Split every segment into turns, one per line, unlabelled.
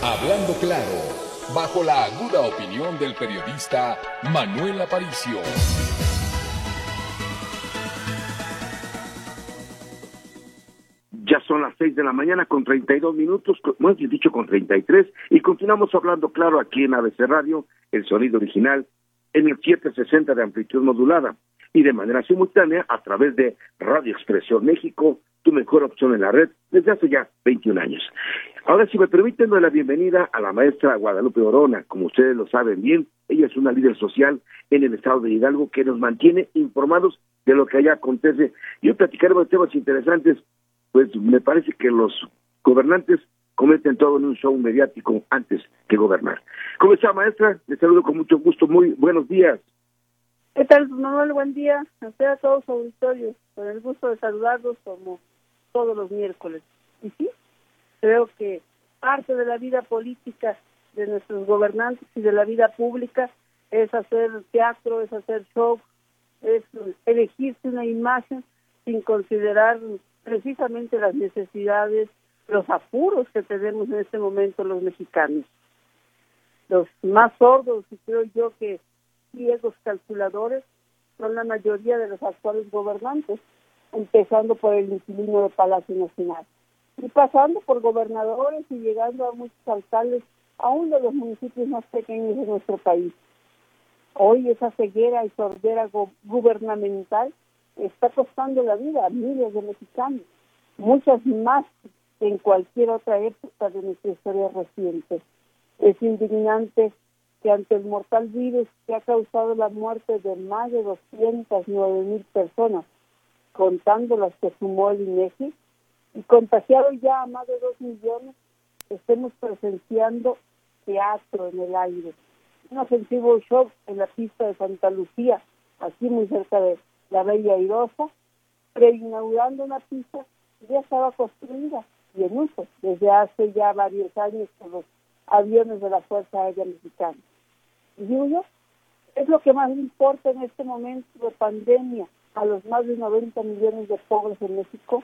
Hablando claro, bajo la aguda opinión del periodista Manuel Aparicio.
Ya son las seis de la mañana con 32 minutos, más bien dicho con 33, y continuamos hablando claro aquí en ABC Radio, el sonido original, en el 760 de amplitud modulada y de manera simultánea a través de Radio Expresión México, tu mejor opción en la red desde hace ya 21 años. Ahora, si me permiten, doy la bienvenida a la maestra Guadalupe Orona. Como ustedes lo saben bien, ella es una líder social en el estado de Hidalgo que nos mantiene informados de lo que allá acontece. Y hoy platicaremos de temas interesantes, pues me parece que los gobernantes cometen todo en un show mediático antes que gobernar. ¿Cómo está, maestra? Les saludo con mucho gusto. Muy buenos días.
¿Qué tal, Manuel? Buen día. A usted a todos los auditorios. Con el gusto de saludarlos como todos los miércoles. Y sí, creo que parte de la vida política de nuestros gobernantes y de la vida pública es hacer teatro, es hacer show, es elegirse una imagen sin considerar precisamente las necesidades, los apuros que tenemos en este momento los mexicanos. Los más sordos, y creo yo que ciegos calculadores, son la mayoría de los actuales gobernantes, empezando por el inquilino de Palacio Nacional y pasando por gobernadores y llegando a muchos alcaldes, aún de los municipios más pequeños de nuestro país. Hoy esa ceguera y sordera gubernamental está costando la vida a miles de mexicanos, muchas más que en cualquier otra época de nuestra historia reciente. Es indignante que ante el mortal virus que ha causado la muerte de más de 209 mil personas, contando las que sumó el INEGI, y contagiados ya a más de dos millones, estemos presenciando teatro en el aire. Un ofensivo show en la pista de Santa Lucía, aquí muy cerca de la Bella Irosa, preinaugurando una pista que ya estaba construida y en uso desde hace ya varios años con los aviones de la Fuerza Aérea Mexicana. Y digo es lo que más importa en este momento de pandemia a los más de 90 millones de pobres en México,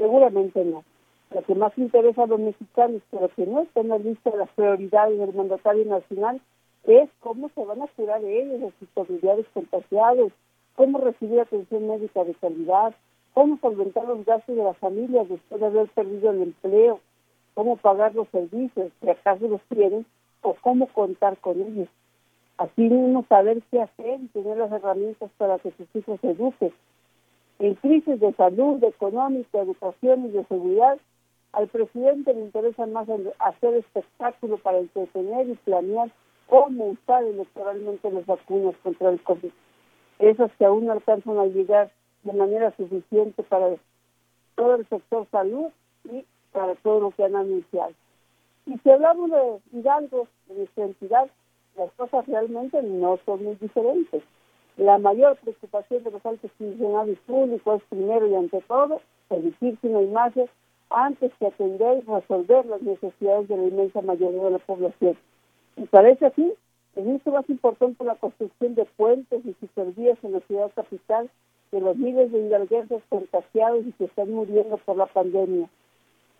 Seguramente no. Lo que más interesa a los mexicanos, pero que no está en la lista de las prioridades del mandatario nacional, es cómo se van a curar ellos, a sus familiares contagiados, cómo recibir atención médica de calidad, cómo solventar los gastos de las familias después de haber perdido el empleo, cómo pagar los servicios, si acaso los tienen, o cómo contar con ellos. Así mismo saber qué hacer y tener las herramientas para que sus hijos se eduquen en crisis de salud, de económica, educación y de seguridad, al presidente le interesa más hacer espectáculo para entretener y planear cómo usar electoralmente las vacunas contra el COVID. Esas que aún no alcanzan a llegar de manera suficiente para todo el sector salud y para todo lo que han anunciado. Y si hablamos de Hidalgo, de nuestra entidad, las cosas realmente no son muy diferentes. La mayor preocupación de los altos funcionarios públicos es primero y ante todo elegirse una imagen antes que atender y resolver las necesidades de la inmensa mayoría de la población. Y parece así, es mucho más importante la construcción de puentes y supervías en la ciudad capital que los miles de hidalguenses contagiados y que están muriendo por la pandemia.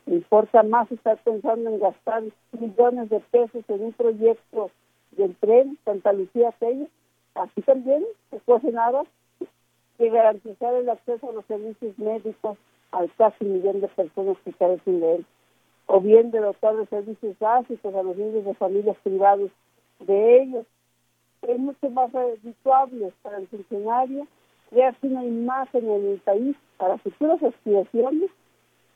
Me importa más estar pensando en gastar millones de pesos en un proyecto del tren Santa Lucía Peña Así también se nada que garantizar el acceso a los servicios médicos al casi millón de personas que carecen de él, o bien de dotar de servicios básicos a los niños de familias privados de ellos. Es mucho más habituable para el funcionario crearse una imagen en el país para futuras aspiraciones,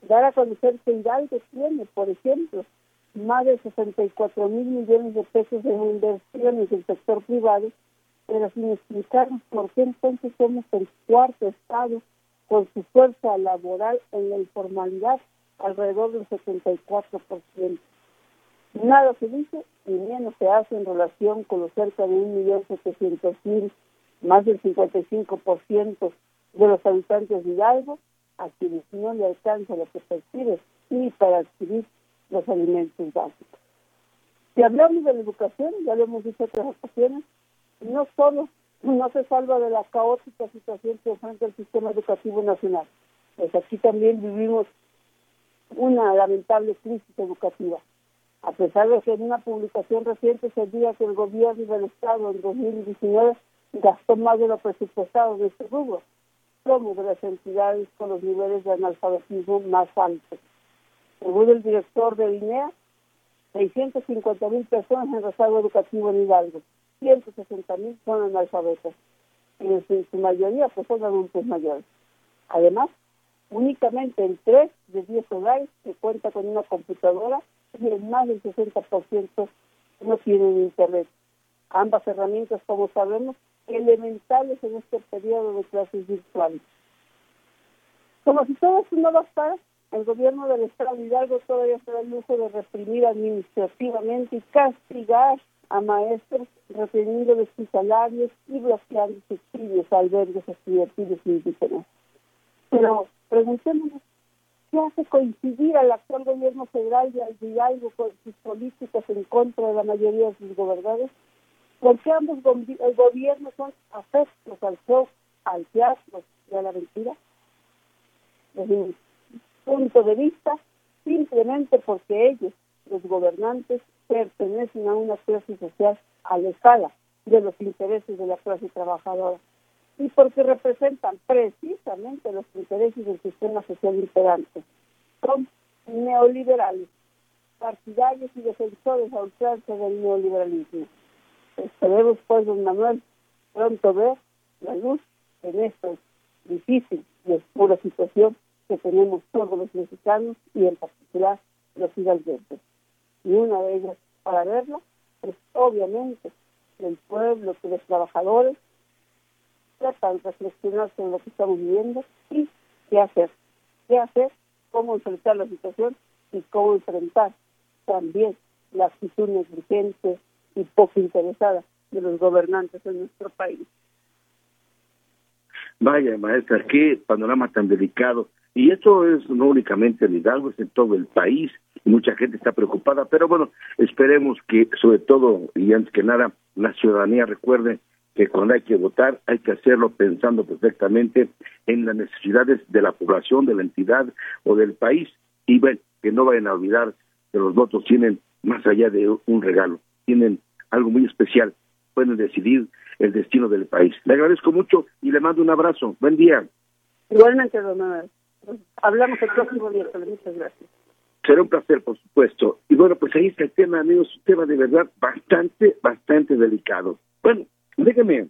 dar a conocer que Hidalgo tiene, por ejemplo, más de 64 mil millones de pesos en inversiones del sector privado pero sin explicarnos por qué entonces somos el cuarto estado con su fuerza laboral en la informalidad alrededor del 74%. Nada se dice y menos se hace en relación con los cerca de 1.700.000, más del 55% de los habitantes de Hidalgo, a quienes no le alcanza lo que percibe y para adquirir los alimentos básicos. Si hablamos de la educación, ya lo hemos dicho otras ocasiones, no solo no se salva de la caótica situación que enfrenta el sistema educativo nacional, pues aquí también vivimos una lamentable crisis educativa. a pesar de que en una publicación reciente se diga que el gobierno del Estado en 2019 gastó más de lo presupuestado de este rubro, como de las entidades con los niveles de analfabetismo más altos. Según el director de INEA, 650 mil personas en rezago educativo en Hidalgo, 160 mil son analfabetas, en su mayoría pues son adultos mayores. Además, únicamente en 3 de 10 hogares se cuenta con una computadora y el más del 60% no tienen internet. Ambas herramientas, como sabemos, elementales en este periodo de clases virtuales. Como si todo esto no bastara, el gobierno del Estado de Hidalgo todavía se da el lujo de reprimir administrativamente y castigar a maestros reteniéndoles sus salarios y bloqueando subsidios a albergues estudiantiles indígenas. Pero preguntémonos, ¿qué hace coincidir al actual gobierno federal de Hidalgo con sus políticas en contra de la mayoría de sus gobernadores? porque ambos gobiernos son afectos al show, al teatro y a la mentira. Punto de vista, simplemente porque ellos, los gobernantes, pertenecen a una clase social alejada de los intereses de la clase trabajadora y porque representan precisamente los intereses del sistema social imperante. Son neoliberales, partidarios y defensores a ultranza del neoliberalismo. Esperemos, pues, don Manuel, pronto ver la luz en esta difícil y oscura situación que tenemos todos los mexicanos y en particular los hidalguenses. Y una de ellas, para verla, es obviamente el pueblo, que los trabajadores tratan de reflexionar sobre lo que estamos viviendo y qué hacer. ¿Qué hacer? ¿Cómo enfrentar la situación? Y cómo enfrentar también la actitud negligente y poco interesada de los gobernantes en nuestro país.
Vaya, maestra, qué panorama tan delicado. Y esto es no únicamente en Hidalgo, es en todo el país. Mucha gente está preocupada, pero bueno, esperemos que sobre todo y antes que nada la ciudadanía recuerde que cuando hay que votar hay que hacerlo pensando perfectamente en las necesidades de la población, de la entidad o del país y bueno, que no vayan a olvidar que los votos tienen más allá de un regalo, tienen algo muy especial, pueden decidir el destino del país. Le agradezco mucho y le mando un abrazo. Buen día.
Igualmente, don. Hablamos el próximo día. Muchas gracias.
Será un placer, por supuesto. Y bueno, pues ahí está el tema, amigos, un tema de verdad bastante, bastante delicado. Bueno, déjenme,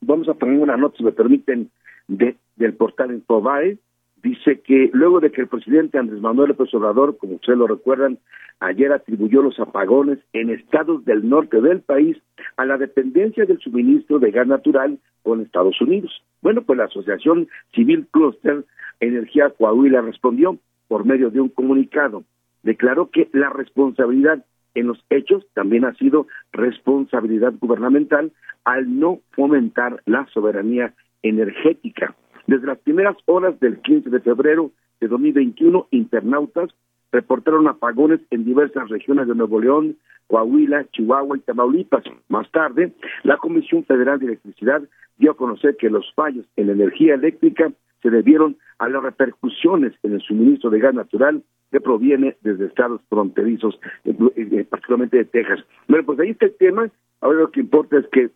vamos a poner una nota, si me permiten, de, del portal Infobae, dice que luego de que el presidente Andrés Manuel López Obrador, como ustedes lo recuerdan, ayer atribuyó los apagones en estados del norte del país a la dependencia del suministro de gas natural con Estados Unidos. Bueno, pues la Asociación Civil Cluster Energía Coahuila respondió por medio de un comunicado. Declaró que la responsabilidad en los hechos también ha sido responsabilidad gubernamental al no fomentar la soberanía energética desde las primeras horas del 15 de febrero de 2021, internautas reportaron apagones en diversas regiones de Nuevo León, Coahuila, Chihuahua y Tamaulipas. Más tarde, la Comisión Federal de Electricidad dio a conocer que los fallos en la energía eléctrica se debieron a las repercusiones en el suministro de gas natural que proviene desde estados fronterizos, eh, eh, particularmente de Texas. Bueno, pues ahí está el tema. Ahora lo que importa es que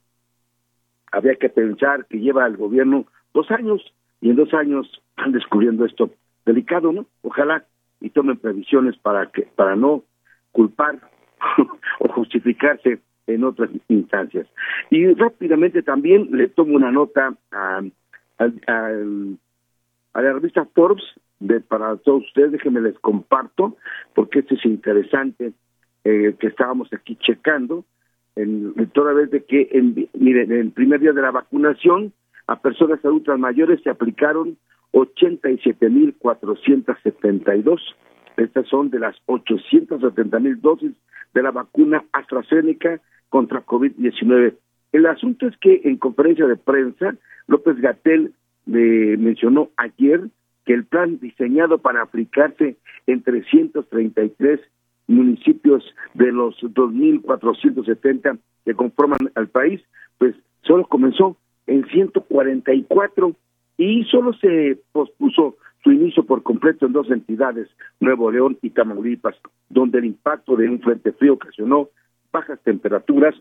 había que pensar que lleva el gobierno dos años y en dos años están descubriendo esto delicado, ¿no? Ojalá y tomen previsiones para que para no culpar o justificarse en otras instancias. Y rápidamente también le tomo una nota a, a, la revista Forbes de, para todos ustedes, déjenme les comparto, porque esto es interesante eh, que estábamos aquí checando, en, toda vez de que, en, miren, en el primer día de la vacunación, a personas adultas mayores se aplicaron 87.472. Estas son de las 870.000 dosis de la vacuna AstraZeneca contra COVID-19. El asunto es que en conferencia de prensa, López Gatel le mencionó ayer que el plan diseñado para aplicarse en 333 municipios de los 2.470 que conforman al país, pues solo comenzó en 144 y solo se pospuso su inicio por completo en dos entidades, Nuevo León y Tamaulipas, donde el impacto de un frente frío ocasionó bajas temperaturas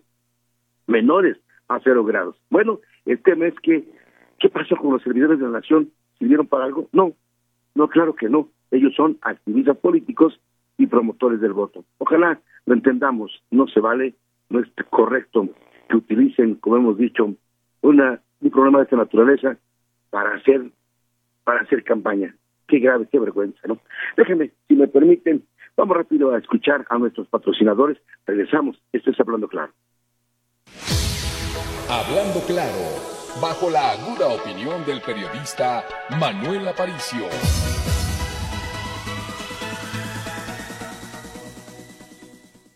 menores a cero grados. Bueno, el tema es que, ¿qué pasó con los servidores de la nación? ¿Sirvieron para algo? No, no, claro que no. Ellos son activistas políticos y promotores del voto. Ojalá lo entendamos, no se vale, no es correcto que utilicen, como hemos dicho, una, un problema de esta naturaleza para hacer, para hacer campaña. Qué grave, qué vergüenza, ¿no? Déjenme, si me permiten, vamos rápido a escuchar a nuestros patrocinadores. Regresamos, esto es Hablando Claro.
Hablando Claro, bajo la aguda opinión del periodista Manuel Aparicio.